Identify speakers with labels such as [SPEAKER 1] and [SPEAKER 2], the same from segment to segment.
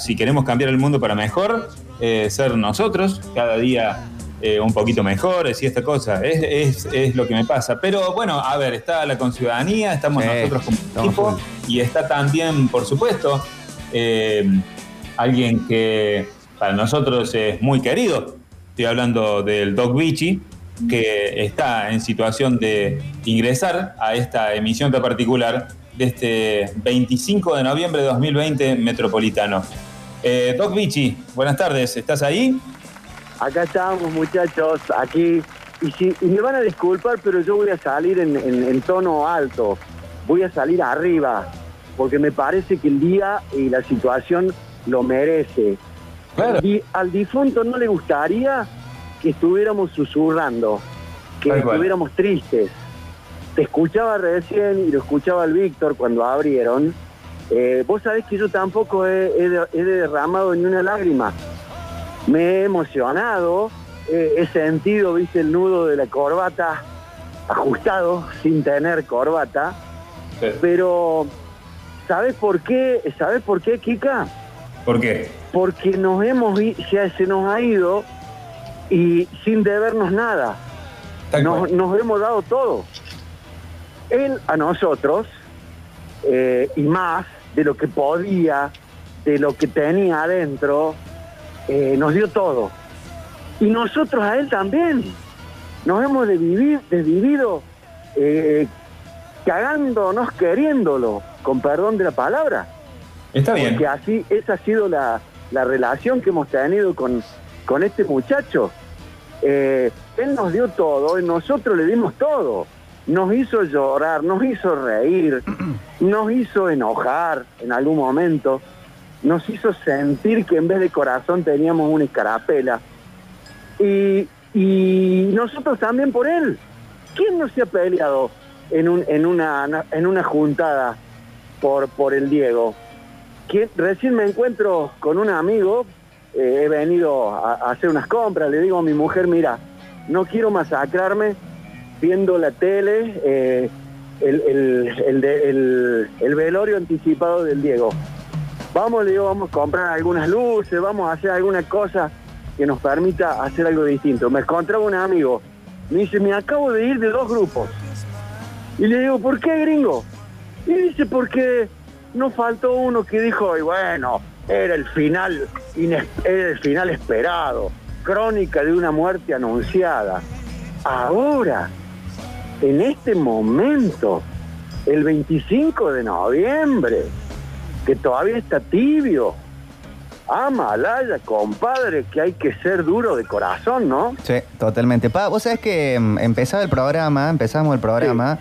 [SPEAKER 1] si queremos cambiar el mundo para mejor, eh, ser nosotros, cada día eh, un poquito mejores y esta cosa. Es, es- es lo que me pasa. Pero bueno, a ver, está la conciudadanía, estamos
[SPEAKER 2] Sí,
[SPEAKER 1] nosotros como equipo
[SPEAKER 2] full.
[SPEAKER 1] y está también, por supuesto, eh, alguien que para nosotros es muy querido. Estoy hablando del Doc Vichy, que está en situación de ingresar a esta emisión tan particular de este 25 de noviembre de 2020 metropolitano. Eh, Doc Vichy, buenas tardes, ¿estás ahí?
[SPEAKER 3] Acá estamos, muchachos, aquí. Y, si, y me van a disculpar, pero yo voy a salir en, en- en tono alto. Voy a salir arriba, porque me parece que el día y la situación lo merece.
[SPEAKER 1] Claro.
[SPEAKER 3] Y al difunto no le gustaría que estuviéramos susurrando, que estuviéramos tristes. Te escuchaba recién y lo escuchaba el Víctor cuando abrieron. Eh, vos sabés que yo tampoco he, he de- he derramado ni una lágrima me he emocionado, eh, he sentido, viste, el nudo de la corbata ajustado sin tener corbata, pero ¿sabes por qué? ¿Sabes por qué, Kika?
[SPEAKER 1] ¿Por qué?
[SPEAKER 3] Porque nos hemos se, se nos ha ido y sin debernos nada. Nos, nos hemos dado todo. Él a nosotros, eh, y más de lo que podía, de lo que tenía adentro, eh, nos dio todo. Y nosotros a él también. Nos hemos desvivi- desvivido eh, cagándonos queriéndolo, con perdón de la palabra.
[SPEAKER 1] Está bien.
[SPEAKER 3] Porque así, esa ha sido la, la relación que hemos tenido con, con este muchacho. Eh, él nos dio todo y nosotros le dimos todo. Nos hizo llorar, nos hizo reír, nos hizo enojar en algún momento, nos hizo sentir que en vez de corazón teníamos una escarapela. Y, y nosotros también por él. ¿Quién no se ha peleado en, un, en, una, en una juntada por, por el Diego? que recién me encuentro con un amigo, eh, he venido a, a hacer unas compras, le digo a mi mujer, mira, no quiero masacrarme viendo la tele, eh, el, el- el velorio anticipado del Diego. Vamos, le vamos a comprar algunas luces, vamos a hacer alguna cosa que nos permita hacer algo distinto. Me encontraba un amigo, me dice, me acabo de ir de dos grupos. Y le digo, ¿por qué, gringo? Y dice, porque no faltó uno que dijo, y bueno, era el final, era el final esperado, crónica de una muerte anunciada. Ahora, en este momento, el 25 de noviembre, que todavía está tibio, ah, Malaya, compadre, que hay que ser duro de corazón, ¿no?
[SPEAKER 2] Sí, totalmente. Pa, vos sabés que mm, empezaba el programa, empezamos el programa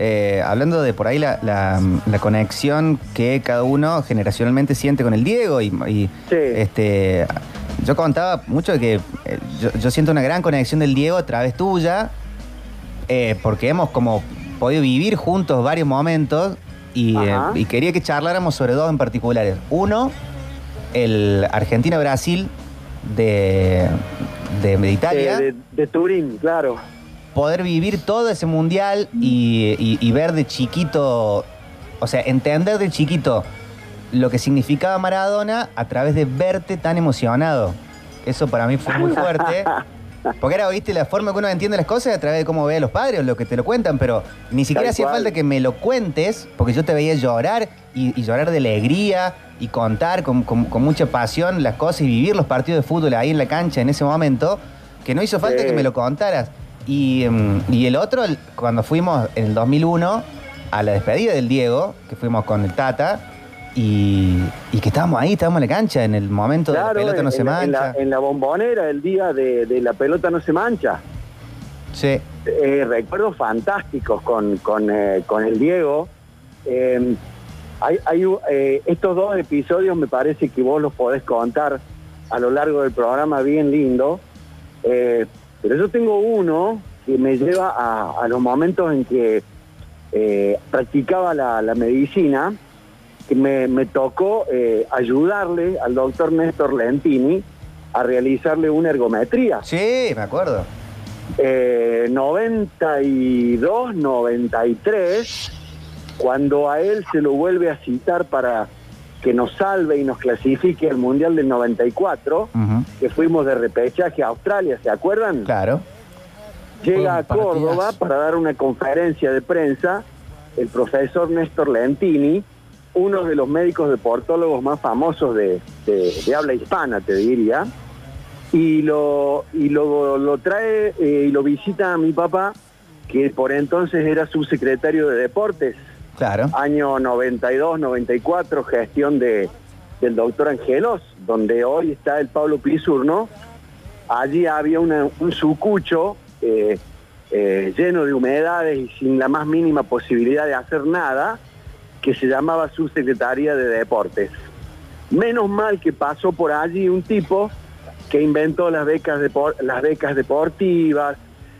[SPEAKER 2] eh, hablando de por ahí la, la- la conexión que cada uno generacionalmente siente con el Diego y, y,
[SPEAKER 3] Sí.
[SPEAKER 2] este yo contaba mucho de que eh, yo, yo siento una gran conexión del Diego a través tuya eh, porque hemos como podido vivir juntos varios momentos y, eh, y quería que charláramos sobre dos en particulares. Uno, el Argentina-Brasil de, de, de Italia.
[SPEAKER 3] De, de Turín, claro.
[SPEAKER 2] Poder vivir todo ese mundial y, y- y ver de chiquito, o sea, entender de chiquito lo que significaba Maradona a través de verte tan emocionado. Eso para mí fue muy fuerte. Porque era, viste, la forma que uno entiende las cosas a través de cómo ve a los padres lo que te lo cuentan, pero ni siquiera hacía falta que me lo cuentes, porque yo te veía llorar y, y llorar de alegría y contar con, con- con mucha pasión las cosas y vivir los partidos de fútbol ahí en la cancha en ese momento, que no hizo falta
[SPEAKER 3] Sí.
[SPEAKER 2] que me lo contaras. Y, mm, y el otro, cuando fuimos en el 2001 a la despedida del Diego, que fuimos con el Tata, y, y que estábamos ahí, estábamos en la cancha en el momento de la pelota no
[SPEAKER 3] en,
[SPEAKER 2] se
[SPEAKER 3] en
[SPEAKER 2] mancha.
[SPEAKER 3] la, en la bombonera, el día de, de la pelota no se mancha.
[SPEAKER 2] Sí.
[SPEAKER 3] Eh, recuerdos fantásticos con, con, eh, con el Diego. Eh, hay, hay, eh, estos dos episodios me parece que vos los podés contar a lo largo del programa bien lindo. Pero yo tengo uno que me lleva a, a los momentos en que practicaba la, la medicina, que me, me tocó eh, ayudarle al doctor Néstor Lentini a realizarle una ergometría.
[SPEAKER 2] Sí, me acuerdo.
[SPEAKER 3] Eh, 92, 93, cuando a él se lo vuelve a citar para que nos salve y nos clasifique al Mundial del 94,
[SPEAKER 2] Ujú,
[SPEAKER 3] que fuimos de repechaje a Australia, ¿se acuerdan?
[SPEAKER 2] Claro.
[SPEAKER 3] Llega a Córdoba para dar una conferencia de prensa el profesor Néstor Lentini, uno de los médicos deportólogos más famosos de, de- de habla hispana, te diría, y lo, y lo, lo trae eh, y lo visita a mi papá, que por entonces era subsecretario de Deportes,
[SPEAKER 2] Claro.
[SPEAKER 3] año 92, 94, gestión de, del doctor Angelos, donde hoy está el Pablo Pisurno. Allí había una- un sucucho eh, eh, lleno de humedades y sin la más mínima posibilidad de hacer nada, que se llamaba Subsecretaría de Deportes. Menos mal que pasó por allí un tipo que inventó las becas, las becas deportivas,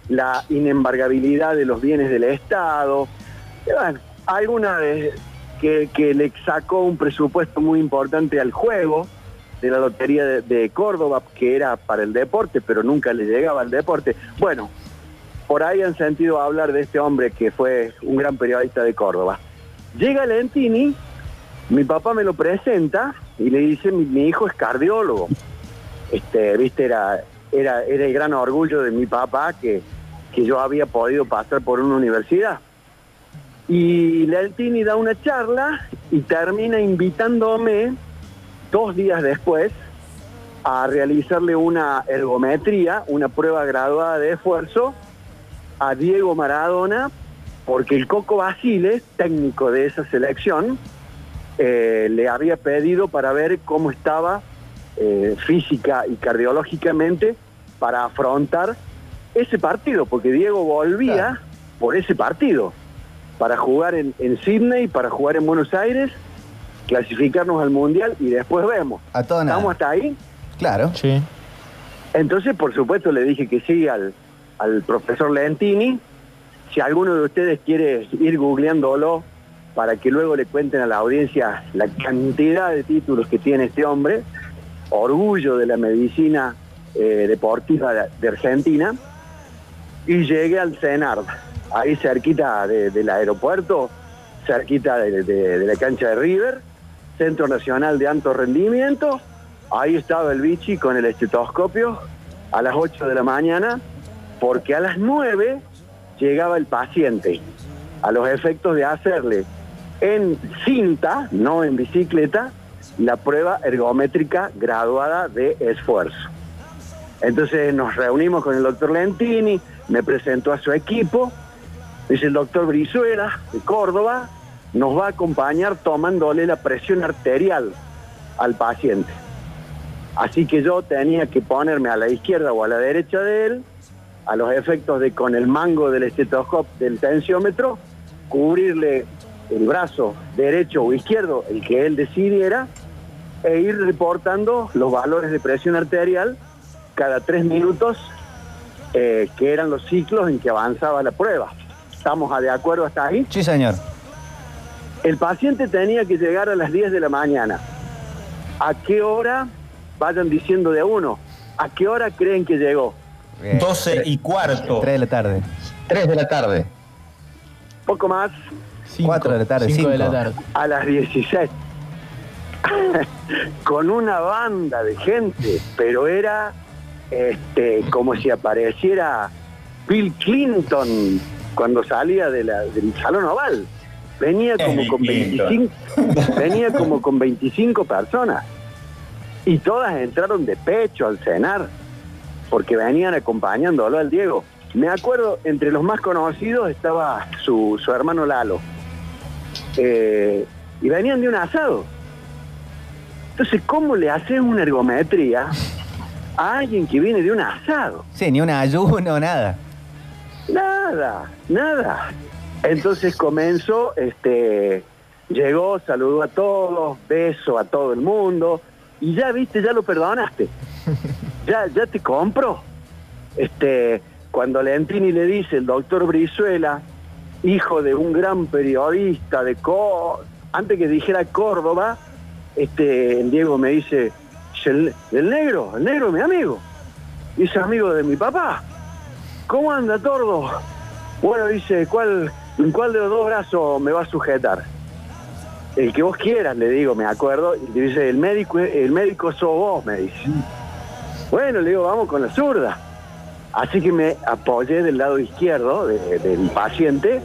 [SPEAKER 3] la inembargabilidad de los bienes del Estado. Y alguna vez que, que le sacó un presupuesto muy importante al juego de la Lotería de, de Córdoba, que era para el deporte, pero nunca le llegaba al deporte. Bueno, por ahí han sentido hablar de este hombre que fue un gran periodista de Córdoba. Llega Lentini, mi papá me lo presenta y le dice, mi, hijo es cardiólogo. Este, viste, era, era, era el gran orgullo de mi papá que, que yo había podido pasar por una universidad. Y Lentini da una charla y termina invitándome dos días después a realizarle una ergometría, una prueba graduada de esfuerzo a Diego Maradona, porque el Coco Basile, técnico de esa selección, eh, le había pedido para ver cómo estaba eh, física y cardiológicamente para afrontar ese partido, porque Diego volvía
[SPEAKER 2] Claro.
[SPEAKER 3] por ese partido, para jugar en, en Sydney, para jugar en Buenos Aires, clasificarnos al Mundial y después vemos.
[SPEAKER 2] A todo nada.
[SPEAKER 3] ¿Estamos hasta ahí?
[SPEAKER 2] Claro.
[SPEAKER 4] Sí.
[SPEAKER 3] Entonces, por supuesto, le dije que sí al, al profesor Lentini. Si alguno de ustedes quiere ir googleándolo para que luego le cuenten a la audiencia la cantidad de títulos que tiene este hombre, orgullo de la medicina eh, deportiva de, Argentina, y llegué al CENAR, ahí cerquita de- del aeropuerto, cerquita de, de- de la cancha de River, Centro Nacional de Alto Rendimiento, ahí estaba el bichi con el estetoscopio a las 8 de la mañana, porque a las 9 llegaba el paciente, a los efectos de hacerle en cinta, no en bicicleta, la prueba ergométrica graduada de esfuerzo. Entonces nos reunimos con el doctor Lentini, me presentó a su equipo, dice el doctor Brizuela de Córdoba, nos va a acompañar tomándole la presión arterial al paciente. Así que yo tenía que ponerme a la izquierda o a la derecha de él, a los efectos de con el mango del estetoscopio del tensiómetro, cubrirle el brazo derecho o izquierdo, el que él decidiera, e ir reportando los valores de presión arterial cada tres minutos, eh, que eran los ciclos en que avanzaba la prueba. ¿Estamos de acuerdo hasta ahí?
[SPEAKER 2] Sí, señor.
[SPEAKER 3] El paciente tenía que llegar a las 10 de la mañana. ¿A qué hora? Vayan diciendo de uno. ¿A qué hora creen que llegó?
[SPEAKER 2] Eh,
[SPEAKER 1] 12 y cuarto.
[SPEAKER 2] 3 de la tarde.
[SPEAKER 5] 3 de la tarde.
[SPEAKER 3] Poco más,
[SPEAKER 4] Cinco.
[SPEAKER 2] Cuatro de la tarde,
[SPEAKER 4] Cinco de
[SPEAKER 2] cinco.
[SPEAKER 4] la tarde.
[SPEAKER 3] a las 16. Con una banda de gente, pero era este, como si apareciera Bill Clinton cuando salía de la- del salón oval. Venía como con
[SPEAKER 1] Clinton.
[SPEAKER 3] 25, venía como con 25 personas. Y todas entraron de pecho al cenar, porque venían acompañándolo al Diego. Me acuerdo, entre los más conocidos estaba su, su hermano Lalo. Eh, y venían de un asado. Entonces, ¿cómo le haces una ergometría a alguien que viene de un asado?
[SPEAKER 2] Sí, ni un ayuno, nada.
[SPEAKER 3] Nada, nada. Entonces comenzó, este, llegó, saludó a todos, beso a todo el mundo, y ya viste, ya lo perdonaste. Ya, ya te compro. Este, cuando Lentini le dice el doctor Brizuela, hijo de un gran periodista de Co antes que dijera Córdoba, este, Diego me dice, el, negro, el negro es mi amigo. Y es amigo de mi papá. ¿Cómo anda, Tordo? Bueno, dice, ¿cuál, ¿en cuál de los dos brazos me va a sujetar? el que vos quieras, le digo, me acuerdo, y dice, el médico, el médico sos vos, me dice. Bueno, le digo, vamos con la zurda. Así que me apoyé del lado izquierdo del paciente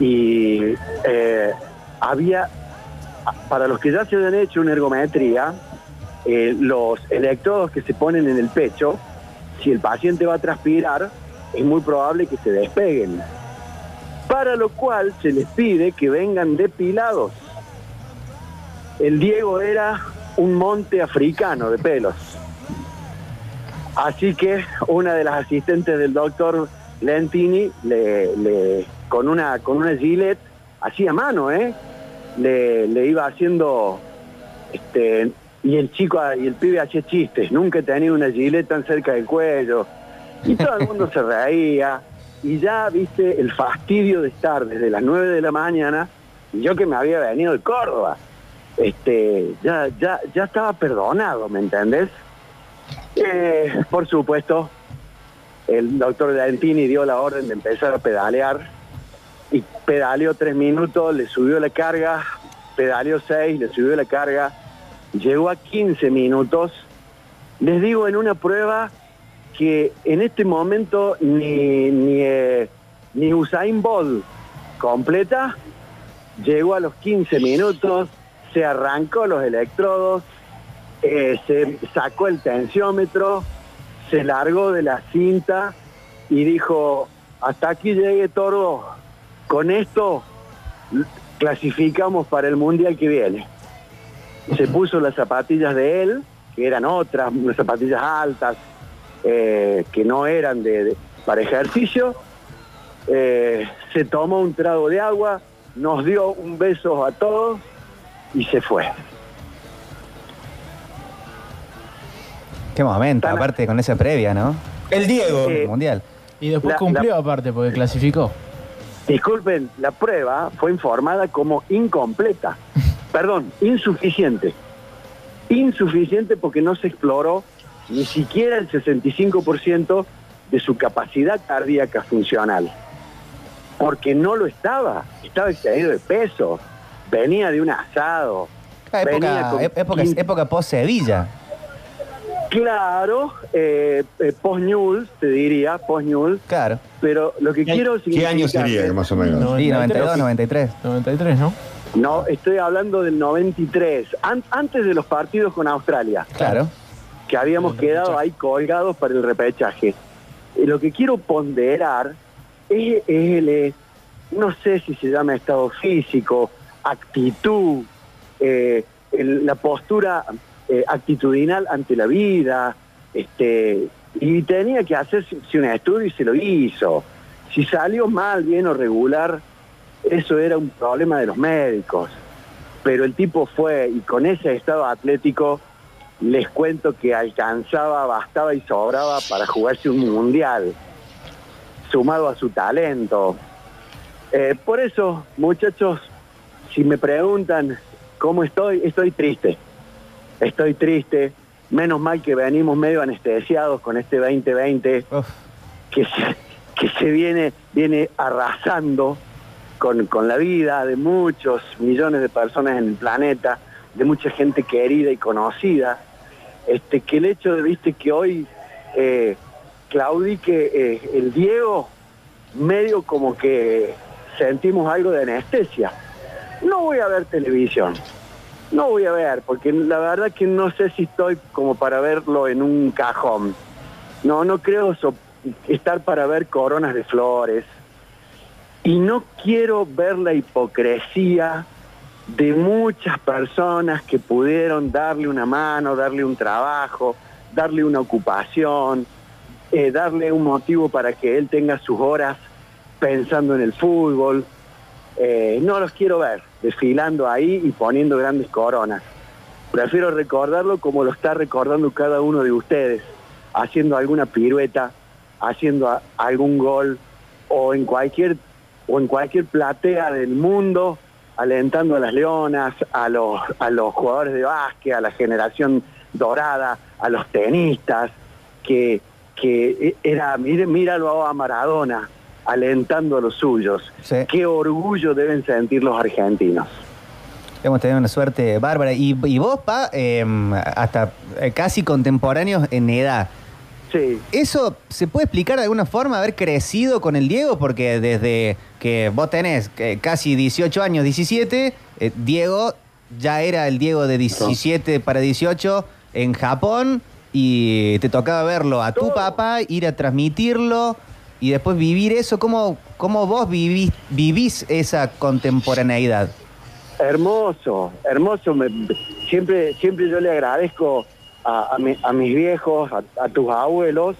[SPEAKER 3] y eh, había, para los que ya se han hecho una ergometría, eh, los electrodos que se ponen en el pecho, si el paciente va a transpirar, es muy probable que se despeguen. Para lo cual se les pide que vengan depilados. El Diego era un monte africano de pelos. Así que una de las asistentes del doctor Lentini, le, con, una, con gilet, así a mano, ¿eh? le, le iba haciendo este, y el chico y el pibe hacía chistes, nunca tenido una gilet tan cerca del cuello. Y todo el mundo se reía. Y ya, viste, el fastidio de estar desde las 9 de la mañana, y yo que me había venido de Córdoba, este, ya, ya, ya estaba perdonado, ¿me entendés? Eh, por supuesto, el doctor Dentini dio la orden de empezar a pedalear y pedaleó tres minutos, le subió la carga, pedaleó seis, le subió la carga, llegó a 15 minutos. Les digo en una prueba que en este momento ni, ni, eh, ni Usain Bolt completa, llegó a los 15 minutos, se arrancó los electrodos, eh, se sacó el tensiómetro, se largó de la cinta y dijo, hasta aquí llegué Toro, con esto clasificamos para el Mundial que viene. Se puso las zapatillas de él, que eran otras, unas zapatillas altas, eh, que no eran de, para ejercicio, eh, se tomó un trago de agua, nos dio un beso a todos y se fue.
[SPEAKER 2] Qué momento, aparte con esa previa, ¿no?
[SPEAKER 1] El Diego.
[SPEAKER 2] Eh, mundial.
[SPEAKER 4] Y después cumplió aparte, porque clasificó.
[SPEAKER 3] Disculpen, la prueba fue informada como incompleta. perdón, insuficiente. Insuficiente porque no se exploró ni siquiera el 65% de su capacidad cardíaca funcional. Porque no lo estaba, estaba excedido de peso, venía de un asado.
[SPEAKER 2] Época, época, post-Sevilla.
[SPEAKER 3] Claro, eh, eh post-News, te diría, post-News.
[SPEAKER 2] Claro.
[SPEAKER 3] Pero lo que quiero...
[SPEAKER 1] ¿Qué año sería, más o menos?
[SPEAKER 2] Sí, 92, 93.
[SPEAKER 4] 93, ¿no?
[SPEAKER 3] No, estoy hablando del 93, antes de los partidos con Australia.
[SPEAKER 2] Claro.
[SPEAKER 3] Que habíamos quedado ahí colgados para el repechaje. Y lo que quiero ponderar es, el, eh, no sé si se llama estado físico, actitud, eh, la postura eh, actitudinal ante la vida, este, y tenía que hacerse un estudio y se lo hizo. Si salió mal, bien o regular, eso era un problema de los médicos. Pero el tipo fue, y con ese estado atlético, les cuento que alcanzaba, bastaba y sobraba para jugarse un mundial, sumado a su talento. Eh, por eso, muchachos, si me preguntan cómo estoy, estoy triste. Estoy triste. Menos mal que venimos medio anestesiados con este 2020 que que se viene, viene arrasando con, la vida de muchos millones de personas en el planeta, de mucha gente querida y conocida, este, que el hecho de, viste, que hoy eh, claudique eh, el Diego, medio como que sentimos algo de anestesia. No voy a ver televisión, no voy a ver, porque la verdad que no sé si estoy como para verlo en un cajón. No, no creo estar para ver coronas de flores, y no quiero ver la hipocresía de muchas personas que pudieron darle una mano, darle un trabajo, darle una ocupación, eh, darle un motivo para que él tenga sus horas pensando en el fútbol. Eh, no los quiero ver desfilando ahí y poniendo grandes coronas. Prefiero recordarlo como lo está recordando cada uno de ustedes, haciendo alguna pirueta, haciendo algún gol o en cualquier o en cualquier platea del mundo, alentando a las leonas, a los, a los jugadores de básquet, a la generación dorada, a los tenistas, que, que era, míralo a Maradona, alentando a los suyos. Qué orgullo deben sentir los argentinos.
[SPEAKER 2] Hemos tenido una suerte bárbara. Y, y vos, Pa, eh, hasta eh, casi contemporáneos en edad.
[SPEAKER 3] Sí.
[SPEAKER 2] ¿Eso se puede explicar de alguna forma, haber crecido con el Diego? Porque desde que vos tenés eh, casi 18 años, 17, eh, Diego ya era el Diego de 17 para 18 en Japón y te tocaba verlo a tu papá, ir a transmitirlo y después vivir eso. ¿Cómo, cómo vos vivís, vivís esa contemporaneidad?
[SPEAKER 3] Hermoso, hermoso. Siempre, siempre yo le agradezco a, a mi- a mis viejos, a, tus abuelos,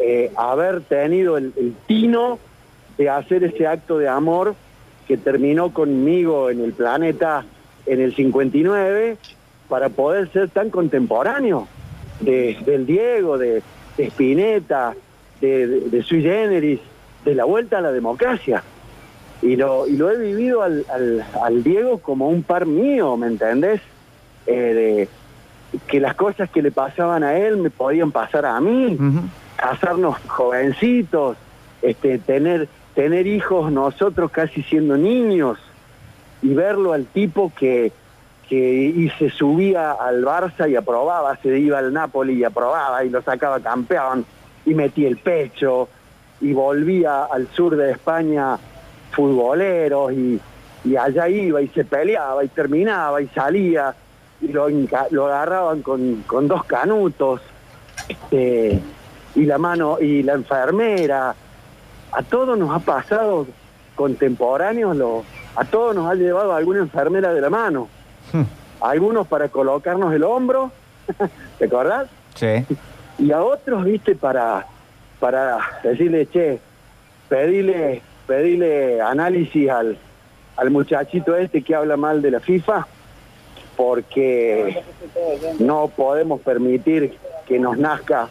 [SPEAKER 3] eh, haber tenido el, el tino de hacer ese acto de amor que terminó conmigo en el planeta en el 59 para poder ser tan contemporáneo de- del Diego, de, de Spinetta, de, de, de Sui Generis, de la vuelta a la democracia y lo, y lo he vivido al, al, al Diego como un par mío, ¿me entendés? Eh, de que las cosas que le pasaban a él me podían pasar a mí,
[SPEAKER 2] Ujú.
[SPEAKER 3] casarnos jovencitos, este, tener, tener hijos nosotros casi siendo niños y verlo al tipo que, que y se subía al Barça y aprobaba, se iba al Napoli y aprobaba y lo sacaba campeón y metía el pecho y volvía al sur de España futboleros y, y allá iba y se peleaba y terminaba y salía y lo, lo agarraban con, con dos canutos este, y la mano y la enfermera a todos nos ha pasado contemporáneos lo, a todos nos ha llevado alguna enfermera de la mano algunos para colocarnos el hombro ¿te acordás?
[SPEAKER 2] Sí.
[SPEAKER 3] Y a otros, viste, para, para decirle, che, pedile, pedile análisis al, al muchachito este que habla mal de la FIFA, porque no podemos permitir que nos nazca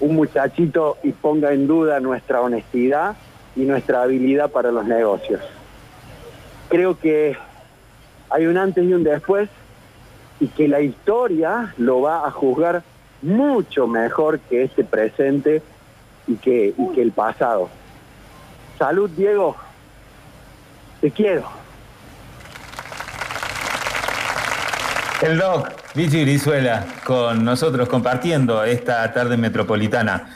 [SPEAKER 3] un muchachito y ponga en duda nuestra honestidad y nuestra habilidad para los negocios. Creo que hay un antes y un después y que la historia lo va a juzgar mucho mejor que este presente y que, y que el pasado. Salud, Diego. Te quiero.
[SPEAKER 1] El Doc, Vichy Brizuela, con nosotros compartiendo esta tarde metropolitana.